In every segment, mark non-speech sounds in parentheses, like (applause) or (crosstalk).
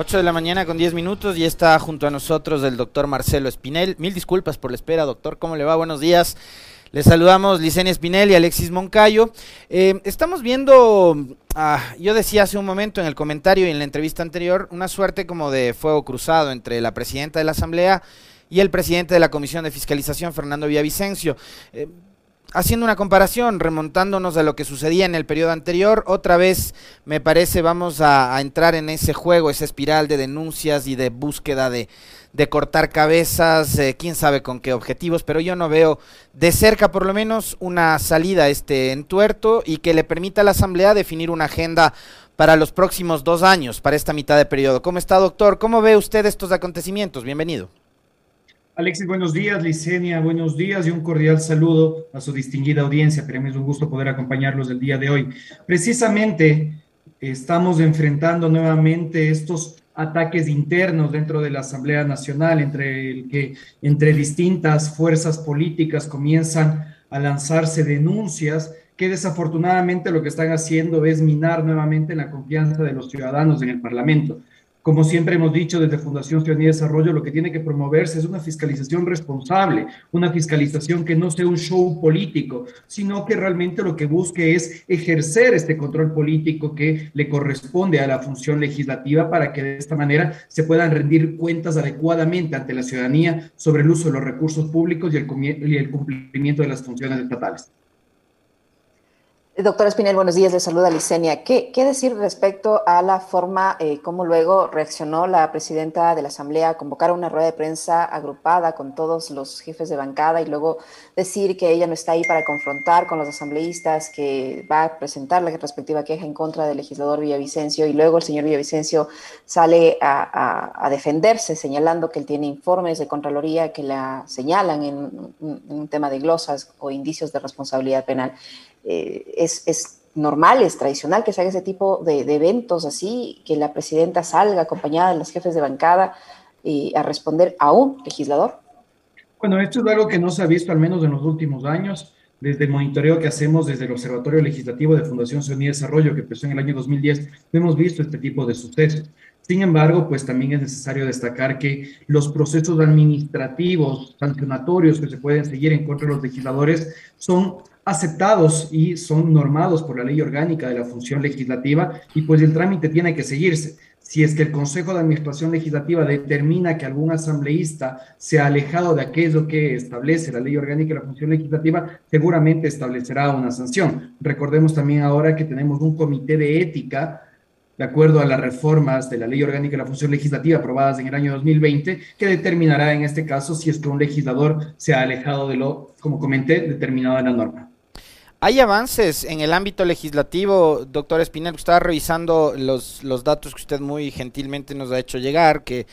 8 de la mañana con 10 minutos y está junto a nosotros el doctor Marcelo Espinel. Mil disculpas por la espera, doctor. ¿Cómo le va? Buenos días. Les saludamos Licenia Espinel y Alexis Moncayo. Eh, estamos viendo, ah, yo decía hace un momento en el comentario y en la entrevista anterior, una suerte como de fuego cruzado entre la presidenta de la Asamblea y el presidente de la Comisión de Fiscalización, Fernando Villavicencio. Eh, haciendo una comparación, remontándonos a lo que sucedía en el periodo anterior, otra vez me parece vamos a, entrar en ese juego, esa espiral de denuncias y de búsqueda de, cortar cabezas, eh, quién sabe con qué objetivos, pero yo no veo de cerca por lo menos una salida a este entuerto y que le permita a la Asamblea definir una agenda para los próximos dos años, para esta mitad de periodo. ¿Cómo está, doctor? ¿Cómo ve usted estos acontecimientos? Bienvenido. Alexis, buenos días. Licenia, buenos días y un cordial saludo a su distinguida audiencia. Para mí es un gusto poder acompañarlos el día de hoy. Precisamente estamos enfrentando nuevamente estos ataques internos dentro de la Asamblea Nacional, entre el que entre distintas fuerzas políticas comienzan a lanzarse denuncias que desafortunadamente lo que están haciendo es minar nuevamente la confianza de los ciudadanos en el Parlamento. Como siempre hemos dicho desde Fundación Ciudadanía y Desarrollo, lo que tiene que promoverse es una fiscalización responsable, una fiscalización que no sea un show político, sino que realmente lo que busque es ejercer este control político que le corresponde a la función legislativa para que de esta manera se puedan rendir cuentas adecuadamente ante la ciudadanía sobre el uso de los recursos públicos y el, y el cumplimiento de las funciones estatales. Doctor Espinel, buenos días, le saluda Licenia. ¿Qué, ¿Qué, decir respecto a la forma, eh, cómo luego reaccionó la presidenta de la Asamblea a convocar una rueda de prensa agrupada con todos los jefes de bancada y luego decir que ella no está ahí para confrontar con los asambleístas, que va a presentar la respectiva queja en contra del legislador Villavicencio y luego el señor Villavicencio sale a, a, defenderse señalando que él tiene informes de Contraloría que la señalan en, en un tema de glosas o indicios de responsabilidad penal? Eh, es, normal, es tradicional que se haga ese tipo de, eventos así, que la presidenta salga acompañada de los jefes de bancada y a responder a un legislador? Bueno, esto es algo que no se ha visto al menos en los últimos años. Desde el monitoreo que hacemos desde el Observatorio Legislativo de Fundación Ciudadanía y Desarrollo, que empezó en el año 2010, hemos visto este tipo de sucesos. Sin embargo, pues también es necesario destacar que los procesos administrativos, sancionatorios que se pueden seguir en contra de los legisladores son aceptados y son normados por la ley orgánica de la función legislativa y pues el trámite tiene que seguirse. Si es que el Consejo de Administración Legislativa determina que algún asambleísta se ha alejado de aquello que establece la ley orgánica de la función legislativa, seguramente establecerá una sanción. Recordemos también ahora que tenemos un comité de ética de acuerdo a las reformas de la Ley Orgánica de la Función Legislativa aprobadas en el año 2020, que determinará en este caso si es que un legislador se ha alejado de lo, como comenté, determinado en la norma. ¿Hay avances en el ámbito legislativo, doctor Espinel? Estaba revisando los, los datos que usted muy gentilmente nos ha hecho llegar, que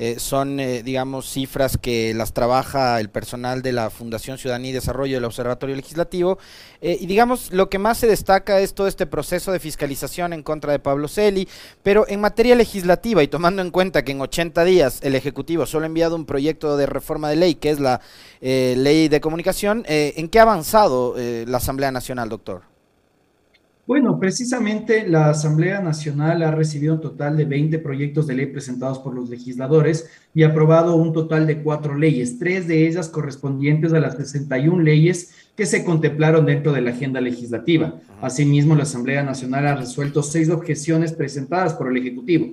eh, son, eh, digamos, cifras que las trabaja el personal de la Fundación Ciudadanía y Desarrollo del Observatorio Legislativo. Eh, y digamos, lo que más se destaca es todo este proceso de fiscalización en contra de Pablo Celi, pero en materia legislativa y tomando en cuenta que en 80 días el Ejecutivo solo ha enviado un proyecto de reforma de ley, que es la ley de comunicación, ¿en qué ha avanzado la Asamblea Nacional, doctor? Bueno, precisamente la Asamblea Nacional ha recibido un total de 20 proyectos de ley presentados por los legisladores y aprobado un total de cuatro leyes, tres de ellas correspondientes a las 61 leyes que se contemplaron dentro de la agenda legislativa. Asimismo, la Asamblea Nacional ha resuelto seis objeciones presentadas por el Ejecutivo.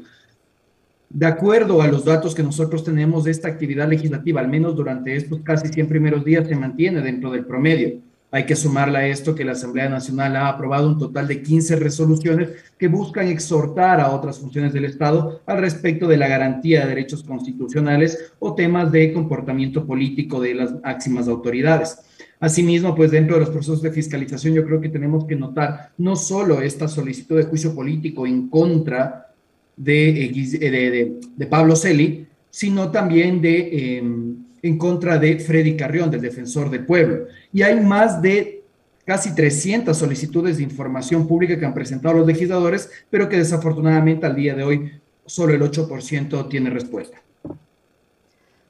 De acuerdo a los datos que nosotros tenemos de esta actividad legislativa, al menos durante estos casi 100 primeros días, se mantiene dentro del promedio. Hay que sumarle a esto que la Asamblea Nacional ha aprobado un total de 15 resoluciones que buscan exhortar a otras funciones del Estado al respecto de la garantía de derechos constitucionales o temas de comportamiento político de las máximas autoridades. Asimismo, pues dentro de los procesos de fiscalización yo creo que tenemos que notar no solo esta solicitud de juicio político en contra de, eh, de, Pablo Celi, sino también de... Em, en contra de Freddy Carrión, del defensor del pueblo. Y hay más de casi 300 solicitudes de información pública que han presentado los legisladores, pero que desafortunadamente al día de hoy solo el 8% tiene respuesta.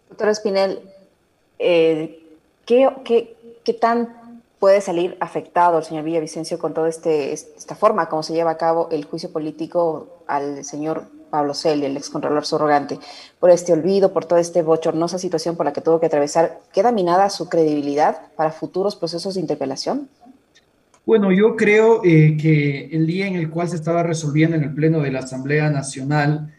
Doctora Espinel, eh, ¿qué, qué, tan puede salir afectado el señor Villavicencio con toda este, esta forma como se lleva a cabo el juicio político al señor Pablo Celia, el excontrolor subrogante, por este olvido, por toda esta bochornosa situación por la que tuvo que atravesar, ¿queda minada su credibilidad para futuros procesos de interpelación? Bueno, yo creo eh, que el día en el cual se estaba resolviendo en el Pleno de la Asamblea Nacional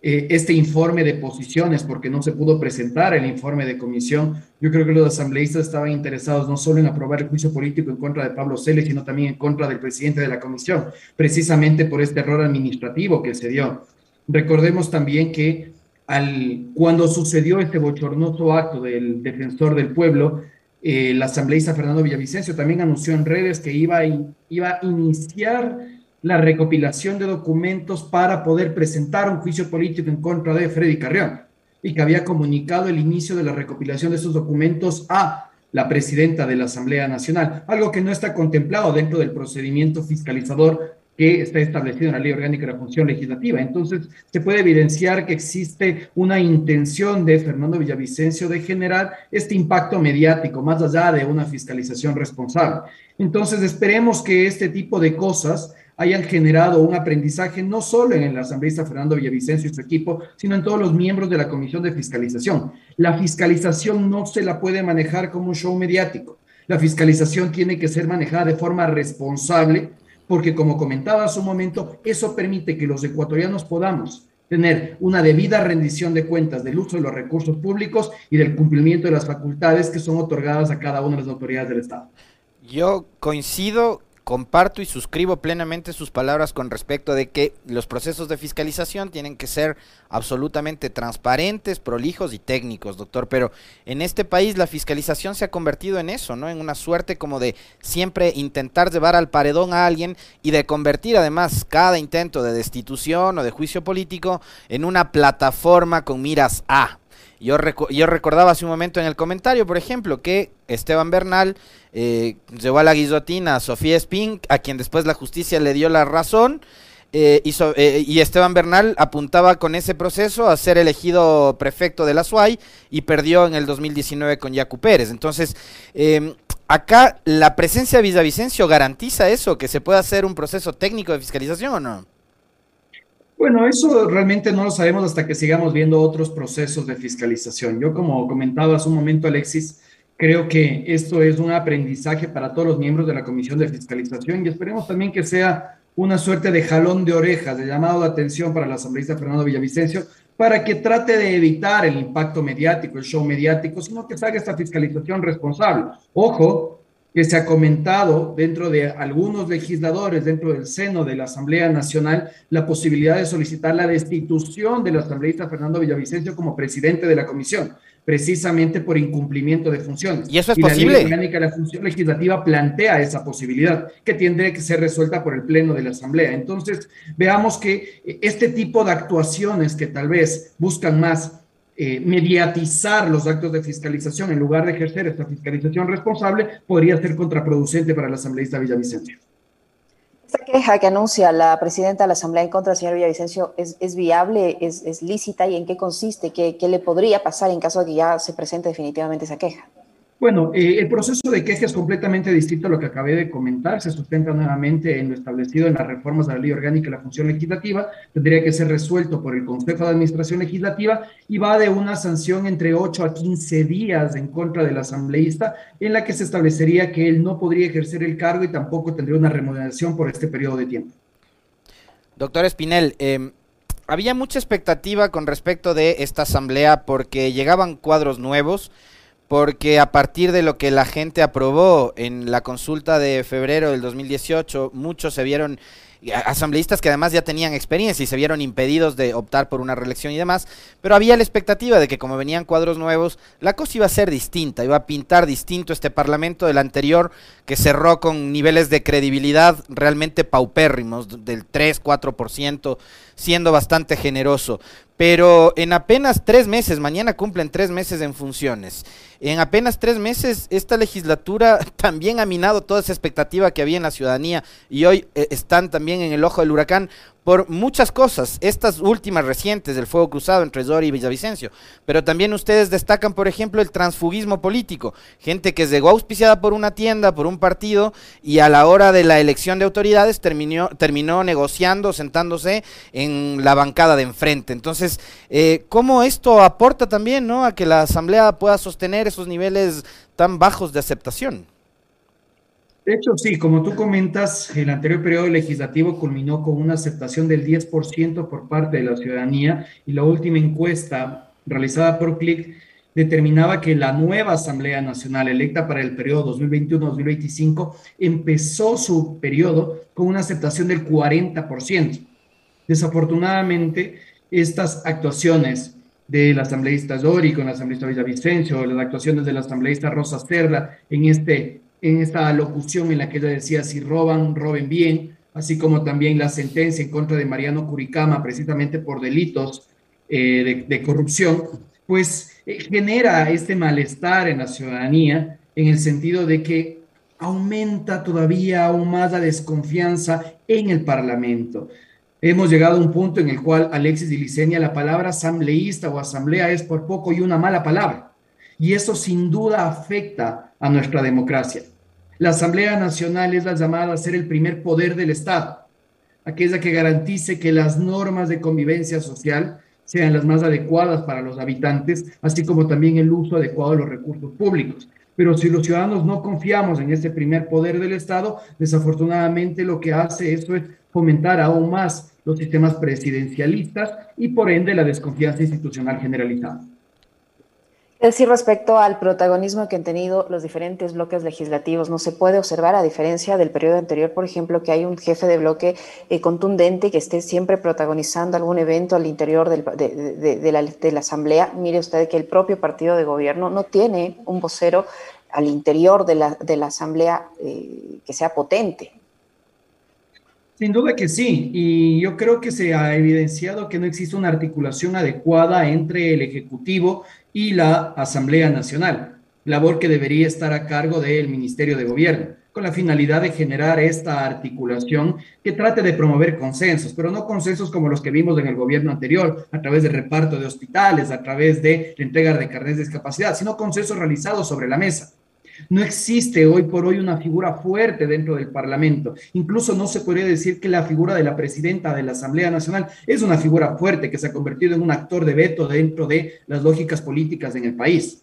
eh, este informe de posiciones, porque no se pudo presentar el informe de comisión, yo creo que los asambleístas estaban interesados no solo en aprobar el juicio político en contra de Pablo Celes, sino también en contra del presidente de la comisión, precisamente por este error administrativo que se dio. Recordemos también que al, cuando sucedió este bochornoso acto del defensor del pueblo, eh, el asambleísta Fernando Villavicencio también anunció en redes que iba iba a iniciar la recopilación de documentos para poder presentar un juicio político en contra de Freddy Carrión y que había comunicado el inicio de la recopilación de esos documentos a la presidenta de la Asamblea Nacional, algo que no está contemplado dentro del procedimiento fiscalizador que está establecido en la Ley Orgánica de la Función Legislativa. Entonces, se puede evidenciar que existe una intención de Fernando Villavicencio de generar este impacto mediático, más allá de una fiscalización responsable. Entonces, esperemos que este tipo de cosas hayan generado un aprendizaje no solo en el asambleísta Fernando Villavicencio y su equipo, sino en todos los miembros de la Comisión de Fiscalización. La fiscalización no se la puede manejar como un show mediático. La fiscalización tiene que ser manejada de forma responsable, porque como comentaba hace un momento, eso permite que los ecuatorianos podamos tener una debida rendición de cuentas del uso de los recursos públicos y del cumplimiento de las facultades que son otorgadas a cada una de las autoridades del Estado. Yo coincido comparto y suscribo plenamente sus palabras con respecto de que los procesos de fiscalización tienen que ser absolutamente transparentes, prolijos y técnicos, doctor. Pero en este país la fiscalización se ha convertido en eso, ¿no? En una suerte como de siempre intentar llevar al paredón a alguien y de convertir además cada intento de destitución o de juicio político en una plataforma con miras a, yo, yo recordaba hace un momento en el comentario, por ejemplo, que Esteban Bernal eh, llevó a la guillotina a Sofía Spink, a quien después la justicia le dio la razón. Eh, eh, y, Esteban Bernal apuntaba con ese proceso a ser elegido prefecto de la SUAY y perdió en el 2019 con Yacu Pérez. Entonces, em, acá la presencia de Villavicencio garantiza eso, que se pueda hacer un proceso técnico de fiscalización o no? Bueno, eso realmente no lo sabemos hasta que sigamos viendo otros procesos de fiscalización. Yo, como comentaba hace un momento, Alexis, creo que esto es un aprendizaje para todos los miembros de la Comisión de Fiscalización y esperemos también que sea una suerte de jalón de orejas, de llamado de atención para la asambleísta Fernando Villavicencio, para que trate de evitar el impacto mediático, el show mediático, sino que se haga esta fiscalización responsable. Ojo, que se ha comentado dentro de algunos legisladores, dentro del seno de la Asamblea Nacional, la posibilidad de solicitar la destitución del asambleísta Fernando Villavicencio como presidente de la comisión, precisamente por incumplimiento de funciones. ¿Y eso es posible? La ley orgánica de la función legislativa plantea esa posibilidad, que tendría que ser resuelta por el Pleno de la Asamblea. Entonces, veamos que este tipo de actuaciones que tal vez buscan más eh, mediatizar los actos de fiscalización en lugar de ejercer esta fiscalización responsable podría ser contraproducente para la asambleísta Villavicencio. Esta queja que anuncia la presidenta de la Asamblea en contra del señor Villavicencio es, es viable, es, es, lícita y en qué consiste, ¿Qué, qué le podría pasar en caso de que ya se presente definitivamente esa queja. Bueno, eh, el proceso de queja es completamente distinto a lo que acabé de comentar. Se sustenta nuevamente en lo establecido en las reformas de la Ley Orgánica y la Función Legislativa. Tendría que ser resuelto por el Consejo de Administración Legislativa y va de una sanción entre 8 a 15 días en contra del asambleísta, en la que se establecería que él no podría ejercer el cargo y tampoco tendría una remuneración por este periodo de tiempo. Doctor Espinel, em, había mucha expectativa con respecto de esta asamblea porque llegaban cuadros nuevos porque a partir de lo que la gente aprobó en la consulta de febrero del 2018, muchos se vieron asambleístas que además ya tenían experiencia y se vieron impedidos de optar por una reelección y demás, pero había la expectativa de que como venían cuadros nuevos, la cosa iba a ser distinta, iba a pintar distinto este parlamento del anterior que cerró con niveles de credibilidad realmente paupérrimos, del 3, 4%, siendo bastante generoso. Pero en apenas tres meses, mañana cumplen tres meses en funciones, en apenas tres meses esta legislatura (laughs) también ha minado toda esa expectativa que había en la ciudadanía y hoy eh, están también en el ojo del huracán por muchas cosas, estas últimas recientes del fuego cruzado entre Zori y Villavicencio, pero también ustedes destacan, por ejemplo, el transfugismo político, gente que llegó auspiciada por una tienda, por un partido, y a la hora de la elección de autoridades terminó, terminó negociando, sentándose en la bancada de enfrente. Entonces, eh, ¿cómo esto aporta también ¿no? a que la Asamblea pueda sostener esos niveles tan bajos de aceptación? De hecho, sí, como tú comentas, el anterior periodo legislativo culminó con una aceptación del 10% por parte de la ciudadanía y la última encuesta realizada por CLIC determinaba que la nueva Asamblea Nacional electa para el periodo 2021-2025 empezó su periodo con una aceptación del 40%. Desafortunadamente, estas actuaciones del asambleísta Dori con el asambleísta Villavicencio, las actuaciones del asambleísta Rosa Cerda en este en esta locución en la que ella decía, si roban, roben bien, así como también la sentencia en contra de Mariano Curicama, precisamente por delitos eh, de, corrupción, pues eh, genera este malestar en la ciudadanía en el sentido de que aumenta todavía aún más la desconfianza en el Parlamento. Hemos llegado a un punto en el cual Alexis Licenia, la palabra asambleísta o asamblea es por poco y una mala palabra. Y eso sin duda afecta a nuestra democracia. La Asamblea Nacional es la llamada a ser el primer poder del Estado, aquella que garantice que las normas de convivencia social sean las más adecuadas para los habitantes, así como también el uso adecuado de los recursos públicos. Pero si los ciudadanos no confiamos en ese primer poder del Estado, desafortunadamente lo que hace eso es fomentar aún más los sistemas presidencialistas y por ende la desconfianza institucional generalizada. Decir, respecto al protagonismo que han tenido los diferentes bloques legislativos, no se puede observar, a diferencia del periodo anterior, por ejemplo, que hay un jefe de bloque eh, contundente que esté siempre protagonizando algún evento al interior de, la, Asamblea. Mire usted que el propio partido de gobierno no tiene un vocero al interior de la, Asamblea eh, que sea potente. Sin duda que sí, y yo creo que se ha evidenciado que no existe una articulación adecuada entre el Ejecutivo y la Asamblea Nacional, labor que debería estar a cargo del Ministerio de Gobierno, con la finalidad de generar esta articulación que trate de promover consensos, pero no consensos como los que vimos en el gobierno anterior, a través del reparto de hospitales, a través de la entrega de carnes de discapacidad, sino consensos realizados sobre la mesa. No existe hoy por hoy una figura fuerte dentro del Parlamento. Incluso no se podría decir que la figura de la presidenta de la Asamblea Nacional es una figura fuerte que se ha convertido en un actor de veto dentro de las lógicas políticas en el país.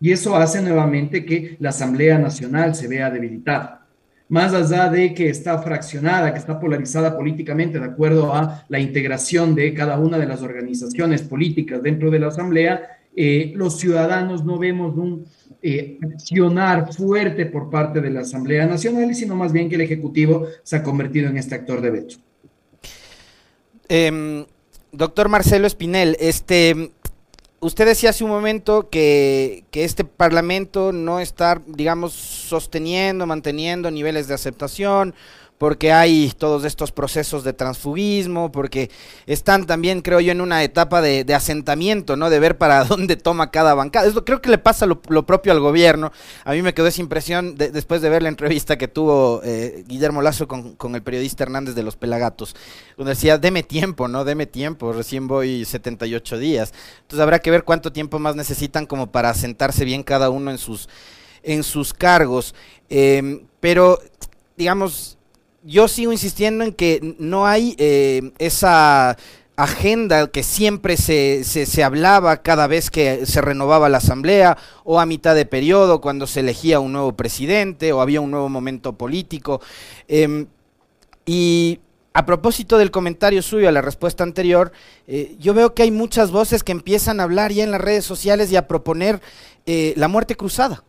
Y eso hace nuevamente que la Asamblea Nacional se vea debilitada. Más allá de que está fraccionada, que está polarizada políticamente de acuerdo a la integración de cada una de las organizaciones políticas dentro de la Asamblea, eh, los ciudadanos no vemos un eh, accionar fuerte por parte de la Asamblea Nacional, sino más bien que el Ejecutivo se ha convertido en este actor de veto. Em, doctor Marcelo Espinel, este, usted decía hace un momento que, que, este Parlamento no está, digamos, sosteniendo, manteniendo niveles de aceptación porque hay todos estos procesos de transfugismo, porque están también, creo yo, en una etapa de, asentamiento, ¿no? De ver para (laughs) dónde toma cada bancada. Eso creo que le pasa lo, propio al gobierno. A mí me quedó esa impresión después de ver la entrevista que tuvo eh, Guillermo Lazo con, el periodista Hernández de los Pelagatos, donde decía, deme tiempo, ¿no? Deme tiempo, recién voy 78 días. Entonces habrá que ver cuánto tiempo más necesitan como para asentarse bien cada uno en sus, en sus cargos. Em, pero, digamos, yo sigo insistiendo en que no hay eh, esa agenda que siempre se, se, hablaba cada vez que se renovaba la asamblea o a mitad de periodo cuando se elegía un nuevo presidente o había un nuevo momento político. Em, y a propósito del comentario suyo a la respuesta anterior, eh, yo veo que hay muchas voces que empiezan a hablar ya en las redes sociales y a proponer eh, la muerte cruzada.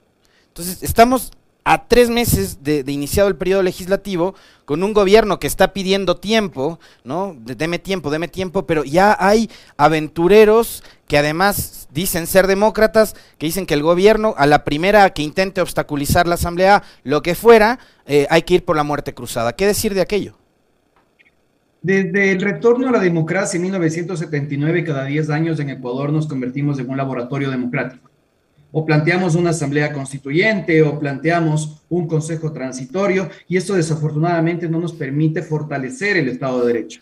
Entonces, estamos a tres meses de, iniciado el periodo legislativo, con un gobierno que está pidiendo tiempo, ¿no? Deme tiempo, deme tiempo, pero ya hay aventureros que además dicen ser demócratas, que dicen que el gobierno, a la primera que intente obstaculizar la Asamblea, lo que fuera, eh, hay que ir por la muerte cruzada. ¿Qué decir de aquello? Desde el retorno a la democracia en 1979, cada 10 años en Ecuador nos convertimos en un laboratorio democrático o planteamos una asamblea constituyente o planteamos un consejo transitorio y esto desafortunadamente no nos permite fortalecer el Estado de Derecho.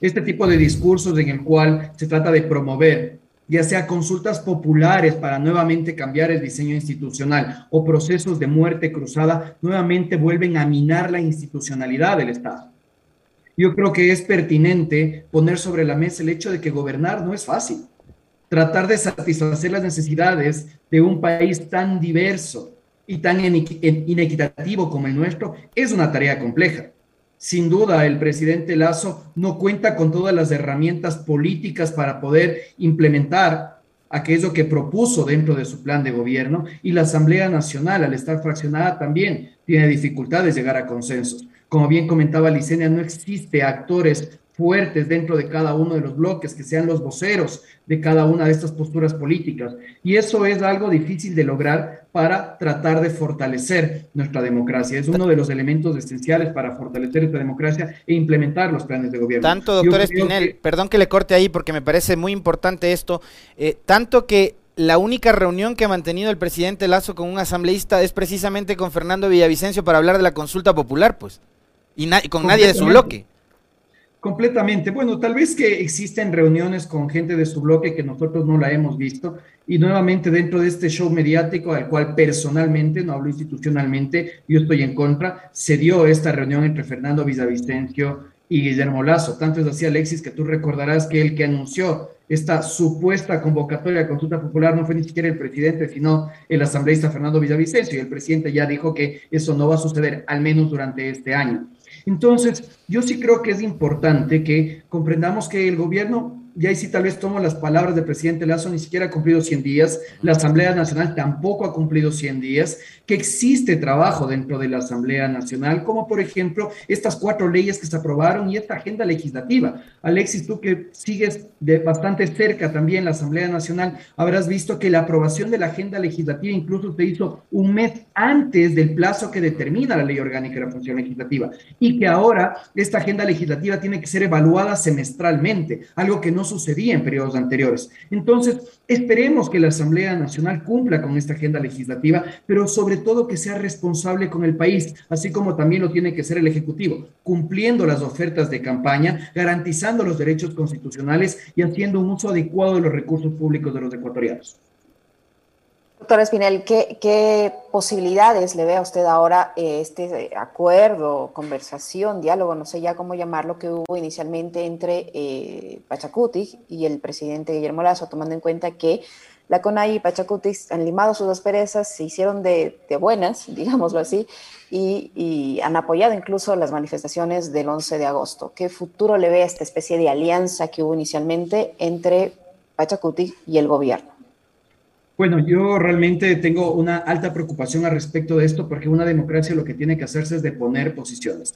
Este tipo de discursos en el cual se trata de promover ya sea consultas populares para nuevamente cambiar el diseño institucional o procesos de muerte cruzada, nuevamente vuelven a minar la institucionalidad del Estado. Yo creo que es pertinente poner sobre la mesa el hecho de que gobernar no es fácil. Tratar de satisfacer las necesidades de un país tan diverso y tan inequitativo como el nuestro es una tarea compleja. Sin duda, el presidente Lazo no cuenta con todas las herramientas políticas para poder implementar aquello que propuso dentro de su plan de gobierno y la Asamblea Nacional, al estar fraccionada, también tiene dificultades de llegar a consensos. Como bien comentaba Licenia, no existe actores fuertes dentro de cada uno de los bloques, que sean los voceros de cada una de estas posturas políticas. Y eso es algo difícil de lograr para tratar de fortalecer nuestra democracia. Es uno de los elementos esenciales para fortalecer esta democracia e implementar los planes de gobierno. Tanto, doctor Espinel, perdón que le corte ahí porque me parece muy importante esto, eh, tanto que la única reunión que ha mantenido el presidente Lazo con un asambleísta es precisamente con Fernando Villavicencio para hablar de la consulta popular, pues, y con nadie de su bloque. Completamente. Bueno, tal vez que existen reuniones con gente de su bloque que nosotros no la hemos visto y nuevamente dentro de este show mediático al cual personalmente, no hablo institucionalmente, yo estoy en contra, se dio esta reunión entre Fernando Villavicencio y Guillermo Lazo. Tanto es así, Alexis, que tú recordarás que el que anunció esta supuesta convocatoria a consulta popular no fue ni siquiera el presidente, sino el asambleísta Fernando Villavicencio y el presidente ya dijo que eso no va a suceder, al menos durante este año. Entonces, yo sí creo que es importante que comprendamos que el gobierno y ahí sí tal vez tomo las palabras del presidente Lazo, ni siquiera ha cumplido 100 días, la Asamblea Nacional tampoco ha cumplido 100 días, que existe trabajo dentro de la Asamblea Nacional, como por ejemplo estas cuatro leyes que se aprobaron y esta agenda legislativa. Alexis, tú que sigues de bastante cerca también la Asamblea Nacional, habrás visto que la aprobación de la agenda legislativa incluso se hizo un mes antes del plazo que determina la ley orgánica de la función legislativa y que ahora esta agenda legislativa tiene que ser evaluada semestralmente, algo que no sucedía en periodos anteriores. Entonces, esperemos que la Asamblea Nacional cumpla con esta agenda legislativa, pero sobre todo que sea responsable con el país, así como también lo tiene que ser el Ejecutivo, cumpliendo las ofertas de campaña, garantizando los derechos constitucionales y haciendo un uso adecuado de los recursos públicos de los ecuatorianos. Doctor Espinel, ¿qué, posibilidades le ve a usted ahora eh, este acuerdo, conversación, diálogo, no sé ya cómo llamarlo, que hubo inicialmente entre eh, Pachacuti y el presidente Guillermo Lazo, tomando en cuenta que la CONAI y Pachacuti han limado sus asperezas, se hicieron de, buenas, (laughs) digámoslo así, y, y, han apoyado incluso las manifestaciones del 11 de agosto. ¿Qué futuro le ve a esta especie de alianza que hubo inicialmente entre Pachacuti y el gobierno? Bueno, yo realmente tengo una alta preocupación al respecto de esto porque una democracia lo que tiene que hacerse es de poner posiciones.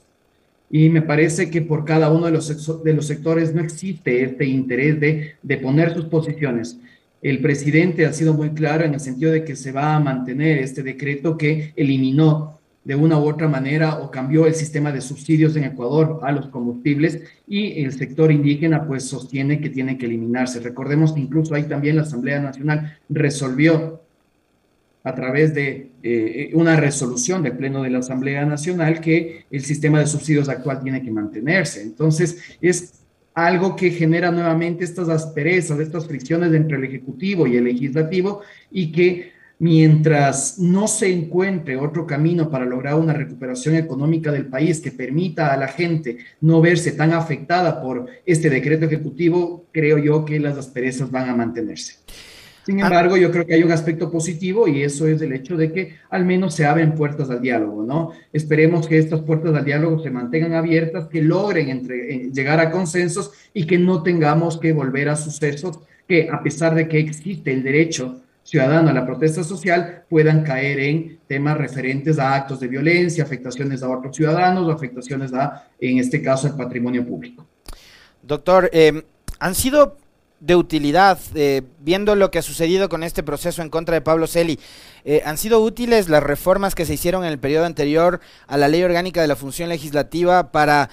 Y me parece que por cada uno de los, de los sectores no existe este interés de, de poner sus posiciones. El presidente ha sido muy claro en el sentido de que se va a mantener este decreto que eliminó de una u otra manera o cambió el sistema de subsidios en Ecuador a los combustibles y el sector indígena pues sostiene que tiene que eliminarse. Recordemos que incluso ahí también la Asamblea Nacional resolvió a través de eh, una resolución del Pleno de la Asamblea Nacional que el sistema de subsidios actual tiene que mantenerse. Entonces es algo que genera nuevamente estas asperezas, estas fricciones entre el Ejecutivo y el Legislativo y que mientras no se encuentre otro camino para lograr una recuperación económica del país que permita a la gente no verse tan afectada por este decreto ejecutivo, creo yo que las asperezas van a mantenerse. Sin ah. embargo, yo creo que hay un aspecto positivo y eso es el hecho de que al menos se abren puertas al diálogo, ¿no? Esperemos que estas puertas al diálogo se mantengan abiertas, que logren entre, eh, llegar a consensos y que no tengamos que volver a sucesos que a pesar de que existe el derecho ciudadano a la protesta social puedan caer en temas referentes a actos de violencia, afectaciones a otros ciudadanos o afectaciones a, en este caso, el patrimonio público. Doctor, eh, han sido de utilidad, eh, viendo lo que ha sucedido con este proceso en contra de Pablo Celi, eh, ¿han sido útiles las reformas que se hicieron en el periodo anterior a la ley orgánica de la función legislativa para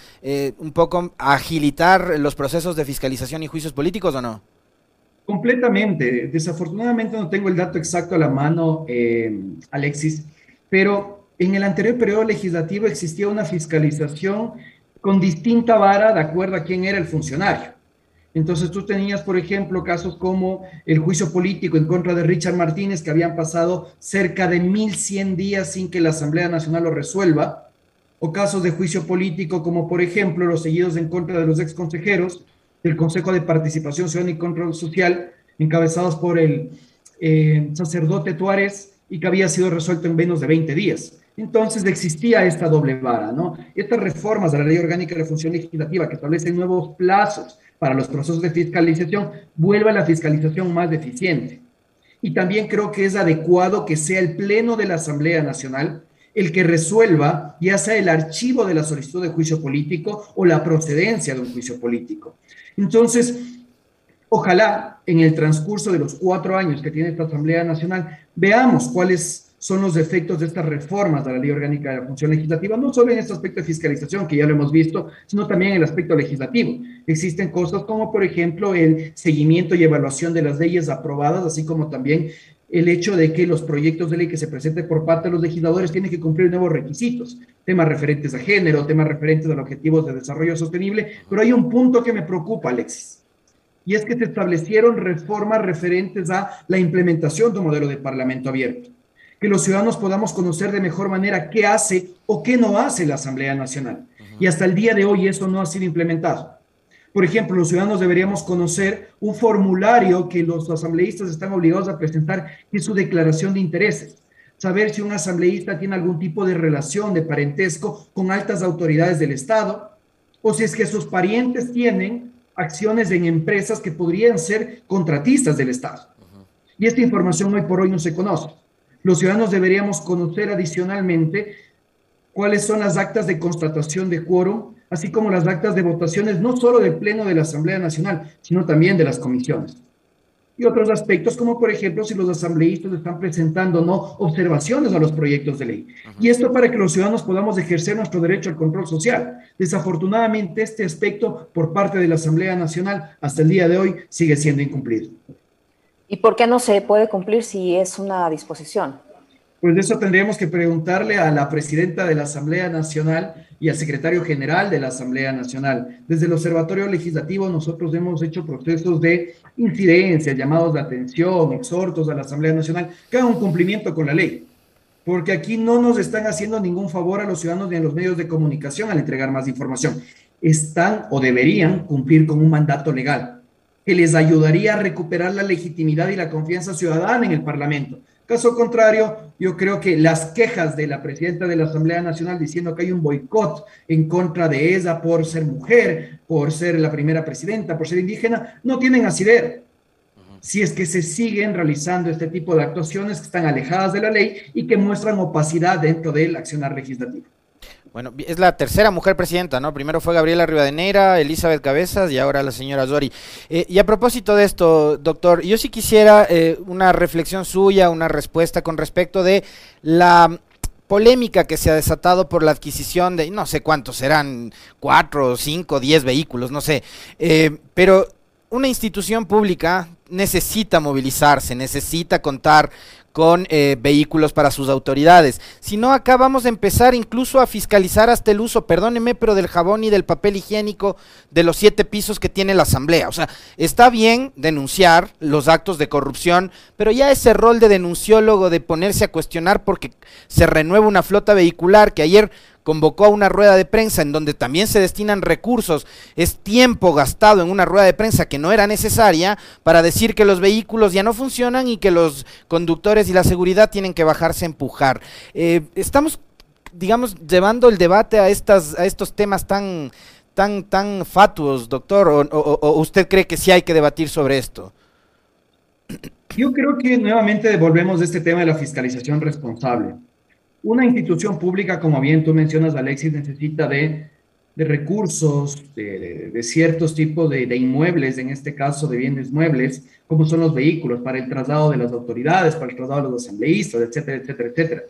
un poco agilitar los procesos de fiscalización y juicios políticos o no? Completamente. Desafortunadamente no tengo el dato exacto a la mano, eh, Alexis, pero en el anterior periodo legislativo existía una fiscalización con distinta vara de acuerdo a quién era el funcionario. Entonces tú tenías, por ejemplo, casos como el juicio político en contra de Richard Martínez, que habían pasado cerca de 1.100 días sin que la Asamblea Nacional lo resuelva, o casos de juicio político como, por ejemplo, los seguidos en contra de los ex consejeros del Consejo de Participación y Control Social, encabezados por el eh, sacerdote Tuárez, y que había sido resuelto en menos de 20 días. Entonces existía esta doble vara, ¿no? Estas reformas de la Ley Orgánica de Función Legislativa que establecen nuevos plazos para los procesos de fiscalización, vuelve a la fiscalización más deficiente. Y también creo que es adecuado que sea el Pleno de la Asamblea Nacional el que resuelva ya sea el archivo de la solicitud de juicio político o la procedencia de un juicio político. Entonces, ojalá en el transcurso de los cuatro años que tiene esta Asamblea Nacional veamos cuáles son los efectos de estas reformas de la Ley Orgánica de la Función Legislativa, no solo en este aspecto de fiscalización, que ya lo hemos visto, sino también en el aspecto legislativo. Existen cosas como, por ejemplo, el seguimiento y evaluación de las leyes aprobadas, así como también el hecho de que los proyectos de ley que se presenten por parte de los legisladores tienen que cumplir nuevos requisitos, temas referentes a género, temas referentes a los objetivos de desarrollo sostenible, pero hay un punto que me preocupa, Alexis, y es que se establecieron reformas referentes a la implementación de un modelo de parlamento abierto que los ciudadanos podamos conocer de mejor manera qué hace o qué no hace la Asamblea Nacional. Y hasta el día de hoy eso no ha sido implementado. Por ejemplo, los ciudadanos deberíamos conocer un formulario que los asambleístas están obligados a presentar, que es su declaración de intereses. Saber si un asambleísta tiene algún tipo de relación, de parentesco con altas autoridades del Estado, o si es que sus parientes tienen acciones en empresas que podrían ser contratistas del Estado. Y esta información hoy por hoy no se conoce. Los ciudadanos deberíamos conocer adicionalmente cuáles son las actas de constatación de quórum, así como las actas de votaciones, no solo del Pleno de la Asamblea Nacional, sino también de las comisiones. Y otros aspectos, como por ejemplo si los asambleístas están presentando no observaciones a los proyectos de ley. Y esto para que los ciudadanos podamos ejercer nuestro derecho al control social. Desafortunadamente, este aspecto por parte de la Asamblea Nacional hasta el día de hoy sigue siendo incumplido. ¿Y por qué no se puede cumplir si es una disposición? Pues de eso tendríamos que preguntarle a la presidenta de la Asamblea Nacional y al secretario general de la Asamblea Nacional. Desde el Observatorio Legislativo nosotros hemos hecho procesos de incidencia, llamados de atención, exhortos a la Asamblea Nacional, que hagan un cumplimiento con la ley. Porque aquí no nos están haciendo ningún favor a los ciudadanos ni a los medios de comunicación al entregar más información. Están o deberían cumplir con un mandato legal que les ayudaría a recuperar la legitimidad y la confianza ciudadana en el Parlamento. Caso contrario, yo creo que las quejas de la presidenta de la Asamblea Nacional diciendo que hay un boicot en contra de ella por ser mujer, por ser la primera presidenta, por ser indígena, no tienen asidero. Si es que se siguen realizando este tipo de actuaciones que están alejadas de la ley y que muestran opacidad dentro del accionar legislativo. Bueno, es la tercera mujer presidenta, ¿no? Primero fue Gabriela Rivadeneira, Elizabeth Cabezas y ahora la señora Zori. Eh, y a propósito de esto, doctor, yo sí quisiera eh, una reflexión suya, una respuesta con respecto de la polémica que se ha desatado por la adquisición de, no sé cuántos serán, cuatro, cinco, diez vehículos, no sé, eh, pero una institución pública necesita movilizarse, necesita contar con eh, vehículos para sus autoridades. Si no, acá vamos a empezar incluso a fiscalizar hasta el uso, perdóneme, pero del jabón y del papel higiénico de los siete pisos que tiene la Asamblea. O sea, está bien denunciar los actos de corrupción, pero ya ese rol de denunciólogo, de ponerse a cuestionar porque se renueva una flota vehicular, que ayer convocó a una rueda de prensa en donde también se destinan recursos, es tiempo gastado en una rueda de prensa que no era necesaria para decir que los vehículos ya no funcionan y que los conductores y la seguridad tienen que bajarse a empujar. Eh, estamos, digamos, llevando el debate a, estas, a estos temas tan, tan, tan fatuos, doctor, o usted cree que sí hay que debatir sobre esto? Yo creo que nuevamente volvemos a este tema de la fiscalización responsable. Una institución pública, como bien tú mencionas, Alexis, necesita de, recursos, de, ciertos tipos de, inmuebles, en este caso de bienes muebles, como son los vehículos, para el traslado de las autoridades, para el traslado de los asambleístas, etcétera, etcétera, etcétera.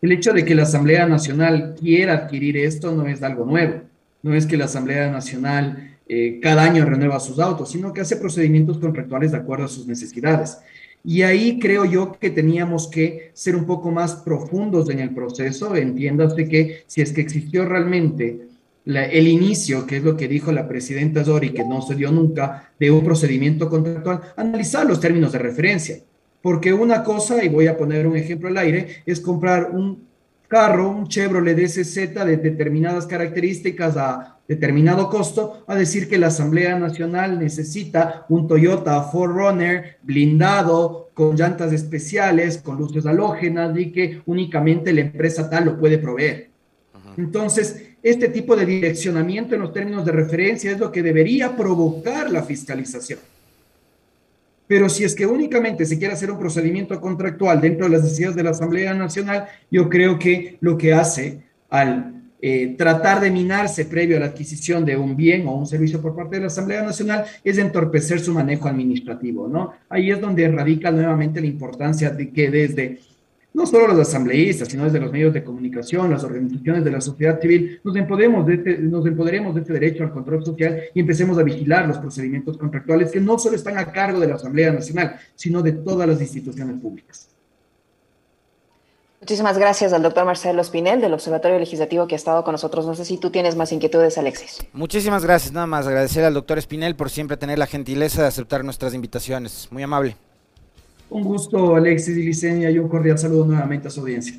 El hecho de que la Asamblea Nacional quiera adquirir esto no es algo nuevo. No es que la Asamblea Nacional eh, cada año renueva sus autos, sino que hace procedimientos contractuales de acuerdo a sus necesidades. Y ahí creo yo que teníamos que ser un poco más profundos en el proceso. Entiéndase que si es que existió realmente el inicio, que es lo que dijo la presidenta Zori, que no se dio nunca, de un procedimiento contractual, analizar los términos de referencia. Porque una cosa, y voy a poner un ejemplo al aire, es comprar un carro, un Chevrolet DSZ de determinadas características a determinado costo, a decir que la Asamblea Nacional necesita un Toyota 4Runner blindado, con llantas especiales, con luces halógenas y que únicamente la empresa tal lo puede proveer. Entonces, este tipo de direccionamiento en los términos de referencia es lo que debería provocar la fiscalización. Pero si es que únicamente se quiere hacer un procedimiento contractual dentro de las necesidades de la Asamblea Nacional, yo creo que lo que hace al eh, tratar de minarse previo a la adquisición de un bien o un servicio por parte de la Asamblea Nacional es entorpecer su manejo administrativo, ¿no? Ahí es donde radica nuevamente la importancia de que desde no solo los asambleístas, sino desde los medios de comunicación, las organizaciones de la sociedad civil, nos empoderemos, de este, nos empoderemos de este derecho al control social y empecemos a vigilar los procedimientos contractuales que no solo están a cargo de la Asamblea Nacional, sino de todas las instituciones públicas. Muchísimas gracias al doctor Marcelo Spinel del Observatorio Legislativo que ha estado con nosotros. No sé si tú tienes más inquietudes, Alexis. Muchísimas gracias. Nada más agradecer al doctor Spinel por siempre tener la gentileza de aceptar nuestras invitaciones. Muy amable. Un gusto, Alexis y Licenia, y un cordial saludo nuevamente a su audiencia.